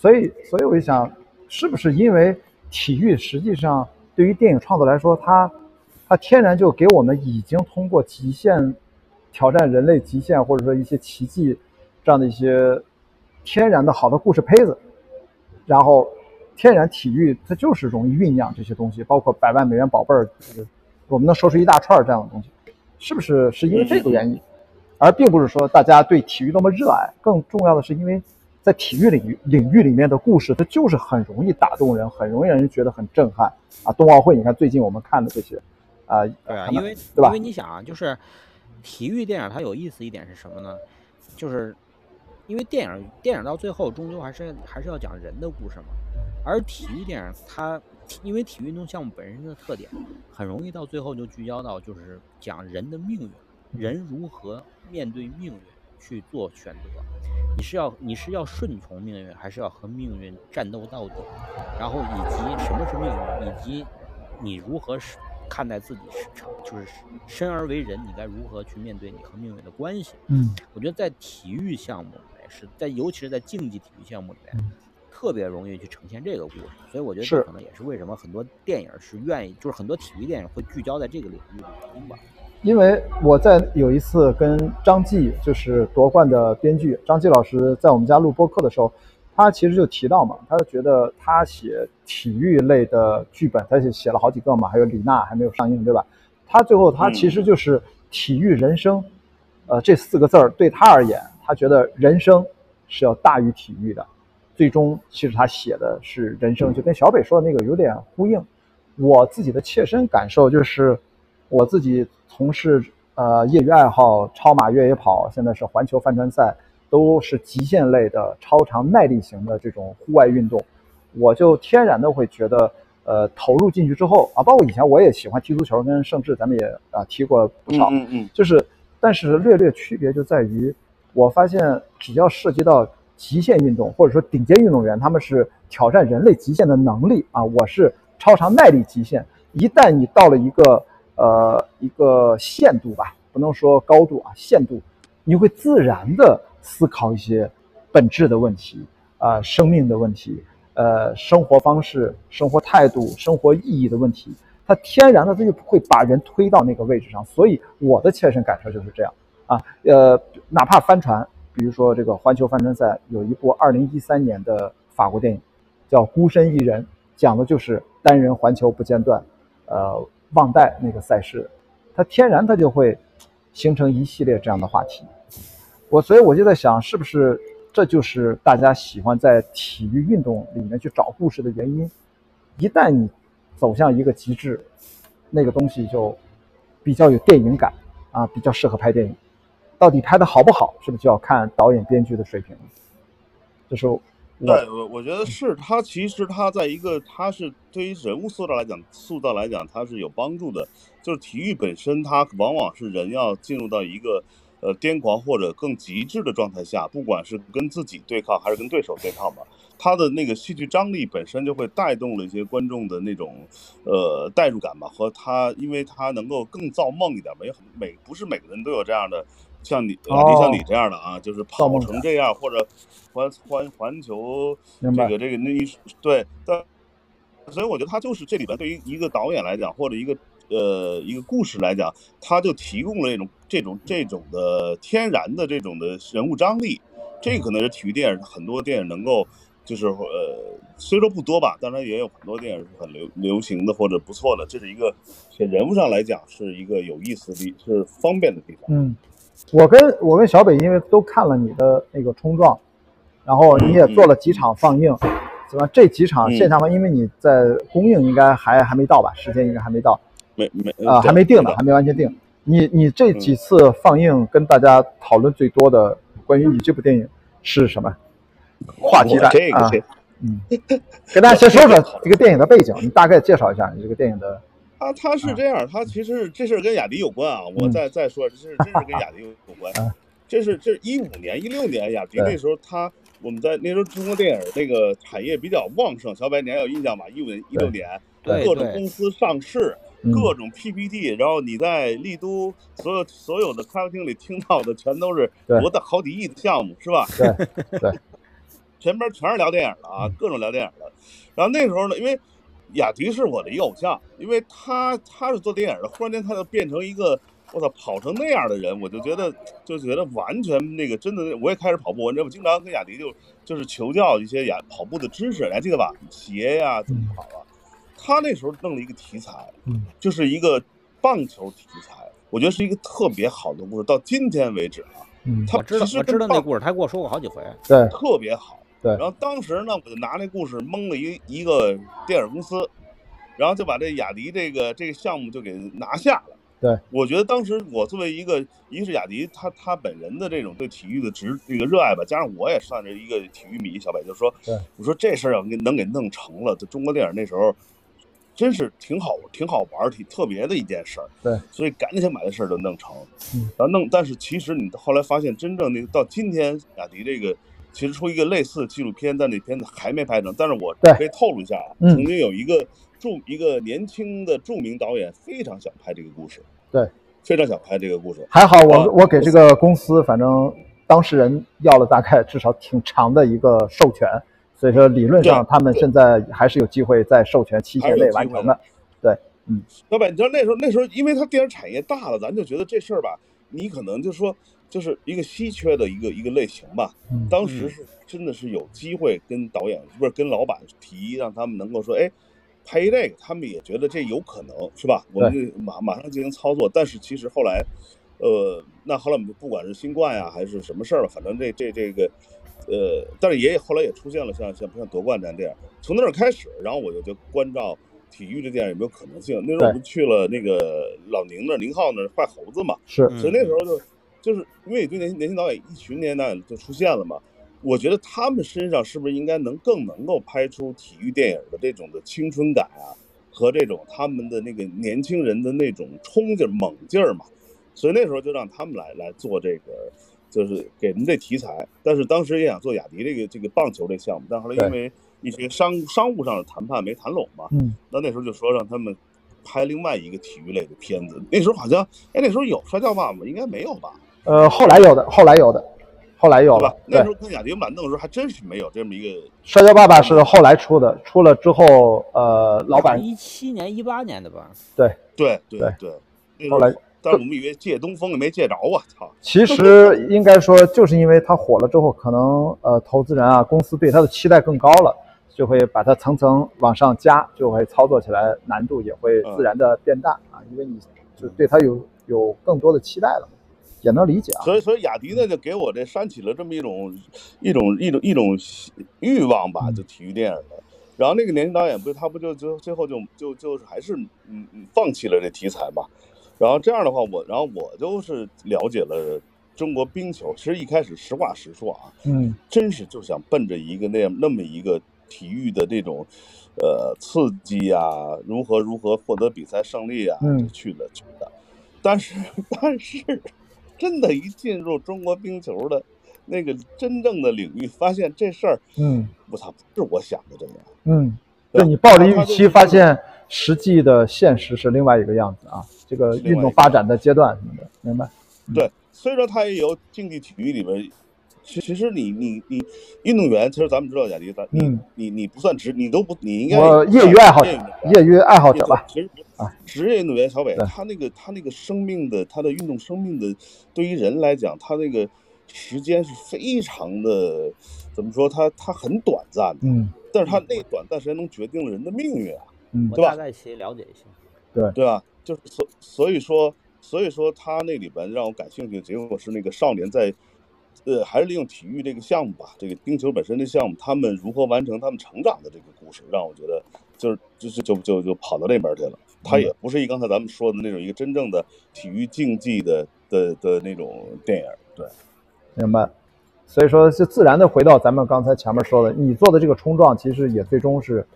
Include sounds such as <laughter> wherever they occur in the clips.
所以，所以我就想，是不是因为体育实际上对于电影创作来说，它它天然就给我们已经通过极限挑战人类极限，或者说一些奇迹这样的一些天然的好的故事胚子，然后天然体育它就是容易酝酿这些东西，包括百万美元宝贝儿，就是我们能说出一大串儿这样的东西，是不是是因为这个原因？而并不是说大家对体育多么热爱，更重要的是因为在体育领域领域里面的故事，它就是很容易打动人，很容易让人觉得很震撼啊！冬奥会，你看最近我们看的这些，啊，对啊，因为对吧因为你想啊，就是体育电影它有意思一点是什么呢？就是因为电影电影到最后终究还是还是要讲人的故事嘛，而体育电影它因为体育运动项目本身的特点，很容易到最后就聚焦到就是讲人的命运，人如何面对命运去做选择。你是要你是要顺从命运，还是要和命运战斗到底？然后以及什么是命运，以及你如何是看待自己是成就是生而为人，你该如何去面对你和命运的关系？嗯我觉得在体育项目里面是在，尤其是在竞技体育项目里面，特别容易去呈现这个故事。所以我觉得这可能也是为什么很多电影是愿意，就是很多体育电影会聚焦在这个领域的原因吧。因为我在有一次跟张继，就是夺冠的编剧张继老师，在我们家录播客的时候，他其实就提到嘛，他就觉得他写体育类的剧本，他也写了好几个嘛，还有李娜还没有上映，对吧？他最后他其实就是体育人生，呃，这四个字儿对他而言，他觉得人生是要大于体育的。最终，其实他写的是人生，就跟小北说的那个有点呼应。我自己的切身感受就是，我自己从事呃业余爱好，超马越野跑，现在是环球帆船赛，都是极限类的超长耐力型的这种户外运动，我就天然的会觉得，呃，投入进去之后啊，包括以前我也喜欢踢足球，跟盛志咱们也啊踢过不少，嗯嗯就是，但是略略区别就在于，我发现只要涉及到极限运动，或者说顶尖运动员，他们是挑战人类极限的能力啊，我是超长耐力极限。一旦你到了一个呃一个限度吧，不能说高度啊，限度，你会自然的思考一些本质的问题啊、生命的问题，呃，生活方式、生活态度、生活意义的问题。它天然的它就不会把人推到那个位置上，所以我的切身感受就是这样啊，呃，哪怕帆船，比如说这个环球帆船赛有一部二零一三年的法国电影叫《孤身一人》，讲的就是单人环球不间断，呃，忘带那个赛事，它天然它就会形成一系列这样的话题。我所以我就在想，是不是这就是大家喜欢在体育运动里面去找故事的原因？一旦你走向一个极致，那个东西就比较有电影感啊，比较适合拍电影。到底拍的好不好，是不是就要看导演、编剧的水平了？这是我对，我我觉得是他，其实他在一个，他是对于人物塑造来讲，塑造来讲，他是有帮助的。就是体育本身，它往往是人要进入到一个呃癫狂或者更极致的状态下，不管是跟自己对抗还是跟对手对抗吧，他的那个戏剧张力本身就会带动了一些观众的那种呃代入感吧，和他，因为他能够更造梦一点吧，也很每不是每个人都有这样的。像你，呃，哦像你这样的啊，就是跑梦成这样，或者环环环球这个这个那一对，但所以我觉得他就是这里边对于一个导演来讲，或者一个呃一个故事来讲，他就提供了这种这种这种的天然的这种的人物张力，这可能是体育电影很多电影能够就是呃虽说不多吧，当然也有很多电影是很流流行的或者不错的，这是一个在人物上来讲是一个有意思的是方便的地方。嗯，我跟我跟小北因为都看了你的那个冲撞，然后你也做了几场放映，对吧？这几场嗯线下放，因为你在公映应该还还没到吧？时间应该还没到没没啊、对还没定呢，还没完全定。你你这几次放映跟大家讨论最多的关于你这部电影是什么话题的啊？嗯，跟大家先说说这个电影的背景，你大概介绍一下你这个电影的。他他是这样，他其实这事儿跟雅迪有关啊。我嗯再再说，这是真是跟雅迪有关啊。<laughs> 这是这一五年、一六年，雅迪那时候他我们在那时候中国电影那个产业比较旺盛，小白你还有印象吧？一五年、一六年，各种公司上市，嗯各种 PPT，然后你在丽都所有所有的咖啡厅里听到的全都是对多大好几亿的项目，是吧？对对，<laughs> 前边全是聊电影的啊，各种聊电影的。然后那时候呢，因为雅迪是我的一个偶像，因为他他是做电影的，忽然间他就变成一个我操跑成那样的人，我就觉得就觉得完全那个真的，我也开始跑步，你知道我经常跟雅迪就就是求教一些雅跑步的知识，你还记得吧？鞋呀怎么跑啊？他那时候弄了一个题材，嗯，就是一个棒球题材，我觉得是一个特别好的故事，到今天为止啊，嗯，他我知道我知道那故事，他给我说过好几回。对，特别好。对然后当时呢，我就拿那故事蒙了一一个电影公司，然后就把这雅迪这个这个项目就给拿下了。对，我觉得当时我作为一个，一个是雅迪他他本人的这种对体育的执这个热爱吧，加上我也算是一个体育迷，小北就说对，我说这事儿要给能给弄成了，这中国电影那时候真是挺好挺好玩儿挺特别的一件事儿。对，所以赶紧把这事儿就弄成。嗯，然后弄，但是其实你后来发现，真正那个到今天，雅迪这个其实出一个类似的纪录片，但那片子还没拍成。但是我对可以透露一下啊，嗯曾经有一个著一个年轻的著名导演非常想拍这个故事，对，非常想拍这个故事。还好我啊我给这个公司反正当事人要了大概至少挺长的一个授权，所以说理论上他们现在还是有机会在授权期限内完成的。对，嗯老板，你知道那时候那时候，因为他电影产业大了，咱就觉得这事儿吧，你可能就说就是一个稀缺的一个一个类型吧。嗯当时是真的是有机会跟导演不是跟老板提，让他们能够说，哎，拍一这个，他们也觉得这有可能是吧？我们就马马上进行操作。但是其实后来，呃，那后来我们不管是新冠呀、还是什么事儿吧，反正这这这个，呃，但是也后来也出现了像像像夺冠战这样。从那儿开始，然后我就就关照体育这电影有没有可能性。那时候我们去了那个老宁那儿，宁浩那儿坏猴子嘛，是，嗯所以那时候就就是因为对年轻年轻导演一群年轻导演就出现了嘛，我觉得他们身上是不是应该能更能够拍出体育电影的这种的青春感啊，和这种他们的那个年轻人的那种冲劲儿猛劲儿嘛，所以那时候就让他们来来做这个。就是给人这题材，但是当时也想做雅迪这个这个棒球这项目，但后来因为一些商商务上的谈判没谈拢嘛，嗯，那那时候就说让他们拍另外一个体育类的片子。那时候好像，哎，那时候有《摔跤吧》吗？应该没有吧？呃，后来有的，后来有的，后来有了？。那时，候跟雅迪满弄的时候，还真是没有这么一个。摔跤爸爸是后来出的，出了之后，呃，老板一七年、一八年的吧？对对对对。后来，但是我们以为借东风也没借着啊！操，其实应该说，就是因为他火了之后，可能呃，投资人啊、公司对他的期待更高了，就会把它层层往上加，就会操作起来难度也会自然的变大啊，因为你就对他有有更多的期待了，也能理解啊。所以所以雅迪呢，就给我这煽起了这么一种一种一种一种欲望吧，就体育电影的。然后那个年轻导演不，他不就就最后就就就是还是嗯嗯放弃了这题材嘛。然后这样的话，我然后我就是了解了中国冰球。其实一开始实话实说啊，嗯真是就想奔着一个那样那么一个体育的这种，呃，刺激呀、如何如何获得比赛胜利啊，嗯去了去的。但是 <laughs> 但是，真的，一进入中国冰球的那个真正的领域，发现这事儿，嗯我操，不是我想的这样。嗯，对你抱着预期，发现实际的现实是另外一个样子啊。这个运动发展的阶段什么的，明白？对，虽说它也有竞技体育里边，其其实你你你运动员，其实咱们知道雅迪，咱你、嗯你你不算职，你都不，你应该业余爱好者业余爱好者吧。其实啊职业运动员小北，对他那个他那个生命的，他的运动生命的，对于人来讲，他那个时间是非常的，怎么说？他他很短暂的，嗯但是他那短暂时间能决定了人的命运啊，嗯对吧大概其了解一下。对对吧？就是所所以说，所以说他那里边让我感兴趣的结果是那个少年在。呃，还是利用体育这个项目吧，这个冰球本身的项目，他们如何完成他们成长的这个故事，让我觉得就是就是就就就跑到那边去了。他也不是一刚才咱们说的那种一个真正的体育竞技的的的那种电影，对，明白。所以说，就自然的回到咱们刚才前面说的，你做的这个冲撞，其实也最终是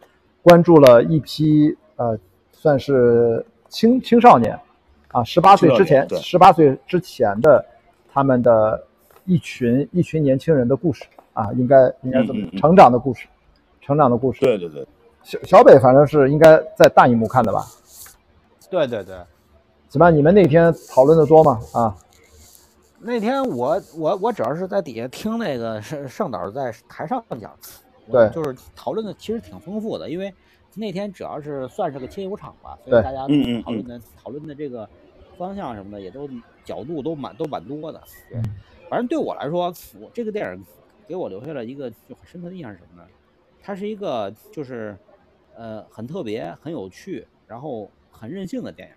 关注了一批呃，算是青青少年啊，十八岁之前，对十八岁之前的他们的一群一群年轻人的故事啊，应该应该怎么嗯嗯嗯成长的故事，成长的故事。对对对，小小北反正是应该在大荧幕看的吧？对对对，怎么样？你们那天讨论的多吗？啊，那天我我我主要是在底下听那个盛盛导在台上讲，对就是讨论的其实挺丰富的，因为那天主要是算是个亲友场吧，所对以大家讨论的讨论的这个方向什么的也都角度都蛮都蛮多的。对，反正对我来说，我这个电影给我留下了一个就很深刻的印象是什么呢？它是一个就是呃很特别、很有趣，然后很任性的电影。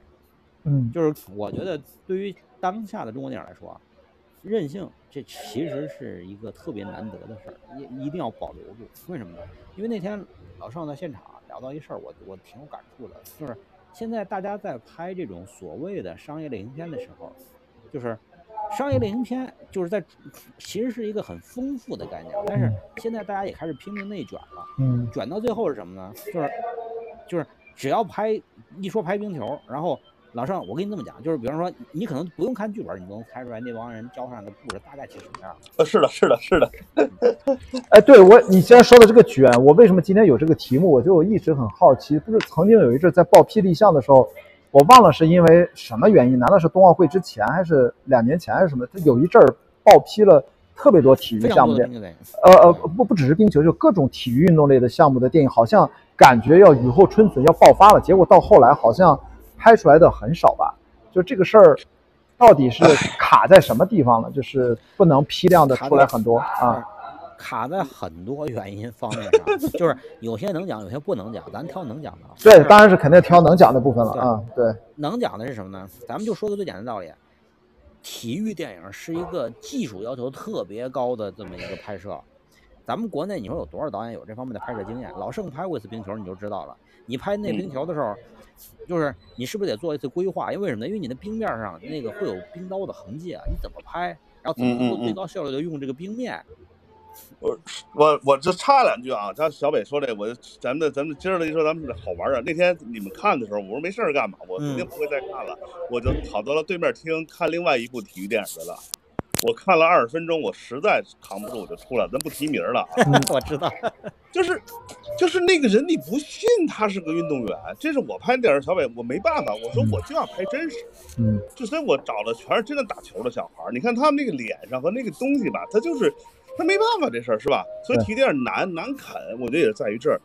嗯就是我觉得对于当下的中国电影来说啊，任性这其实是一个特别难得的事儿，一一定要保留住。为什么呢？因为那天老尚在现场聊到一事儿，我我挺有感触的，就是现在大家在拍这种所谓的商业类型片的时候，就是商业类型片就是在其实是一个很丰富的概念，但是现在大家也开始拼命内卷了。嗯卷到最后是什么呢？就是就是只要拍一说拍冰球，然后老盛，我跟你这么讲，就是比方说你可能不用看剧本，你都能猜出来那帮人交上的故事大概是什么样。呃，是的，是的，是的，<laughs> 哎，对我，你既然说的这个卷，我为什么今天有这个题目？我就一直很好奇，不是曾经有一阵在报霹雳项的时候，我忘了是因为什么原因，难道是冬奥会之前，还是两年前，还是什么？他有一阵儿报批了特别多体育项目的呃呃，不不只是冰球，就各种体育运动类的项目的电影，好像感觉要雨后春笋要爆发了，结果到后来好像拍出来的很少吧？就这个事儿，到底是卡在什么地方了？就是不能批量的出来很多啊。卡在很多原因方面上，就是有些能讲，有些不能讲，咱挑能讲的啊。对，当然是肯定挑能讲的部分了啊。对，能讲的是什么呢？咱们就说个最简单的道理，体育电影是一个技术要求特别高的这么一个拍摄。咱们国内你说有多少导演有这方面的拍摄经验？老盛拍过一次冰球，你就知道了。你拍那冰球的时候，就是你是不是得做一次规划？因为什么呢？因为你的冰面上那个会有冰刀的痕迹啊，你怎么拍？然后怎么能够最高效率的用这个冰面？我我我这插两句啊，他小北说这，我咱们的咱们今儿的一说，咱们好玩啊。那天你们看的时候，我说没事儿干嘛，我肯定不会再看了，我就跑到了对面厅看另外一部体育电影去了。我看了二十分钟，我实在扛不住，我就出来了。咱不提名了啊，<laughs> 我知道，就是就是那个人，你不信他是个运动员，这是我拍电影，小北我没办法，我说我就要拍真实，嗯，就所以我找的全是真的打球的小孩儿。你看他们那个脸上和那个东西吧，他就是他没办法这事儿是吧？所以对体育难难啃，我觉得也是在于这儿。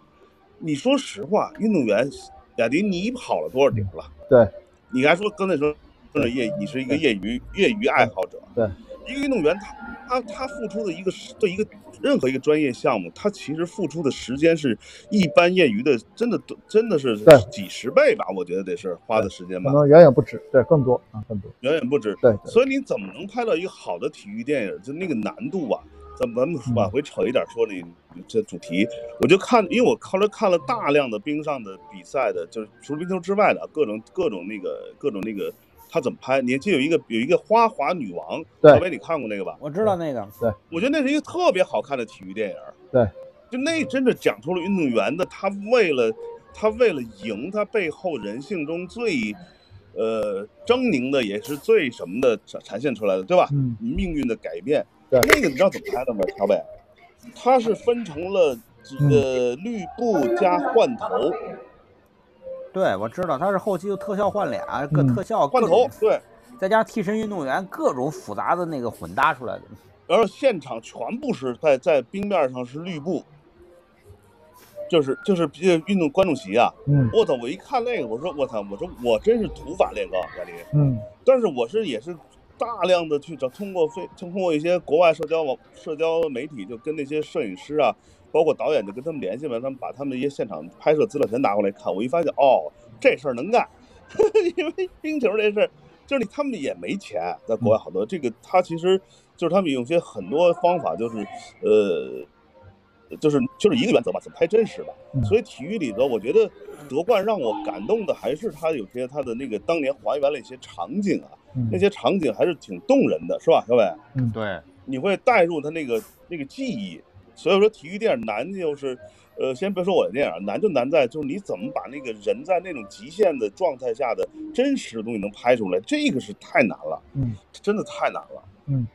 你说实话，运动员雅迪，你跑了多少点了？对，你还说刚才说说业，你是一个业余业余爱好者，对，一个运动员他他他付出的一个对一个任何一个专业项目，他其实付出的时间是一般业余的真的都真的是几十倍吧，我觉得得是花的时间吧，可能远远不止，对，更多啊，更多。远远不止。对，对所以你怎么能拍到一个好的体育电影？就那个难度啊，咱咱们嗯往回扯一点说这这主题，我就看，因为我后来看了大量的冰上的比赛的，就是除了冰球之外的各种各种那个各种那个他怎么拍？你还记得有一个有一个花滑女王，对小北你看过那个吧？我知道那个，对我觉得那是一个特别好看的体育电影。对，就那真的讲出了运动员的他为了他为了赢，他背后人性中最呃狰狞的，也是最什么的展展现出来的，对吧？嗯，命运的改变。对那个你知道怎么拍的吗？乔北，它是分成了嗯呃绿布加换头，对我知道，他是后期又特效换脸，各嗯特效换，头对。再加上替身运动员各种复杂的那个混搭出来的。然后现场全部是在在冰面上是绿布，就是就是呃运动观众席啊，嗯我操！我一看那个，我说我操！我说我真是土法炼钢，亚林。嗯但是我是也是大量的去找，通过非通过一些国外社交网社交媒体，就跟那些摄影师啊，包括导演，就跟他们联系嘛，他们把他们一些现场拍摄资料全拿过来看。我一发现，哦，这事儿能干，<laughs> 因为冰球这事儿，就是你他们也没钱，在国外好多这个他其实就是他们有些很多方法，就是呃。就是就是一个原则吧，怎么拍真实吧。嗯所以体育里头，我觉得夺冠让我感动的还是他有些他的那个当年还原了一些场景啊，嗯那些场景还是挺动人的，是吧，小伟？嗯对，你会带入他那个那个记忆。所以说，体育电影难就是，呃，先别说我的电影，难就难在就是你怎么把那个人在那种极限的状态下的真实的东西能拍出来，这个是太难了，嗯，真的太难了。嗯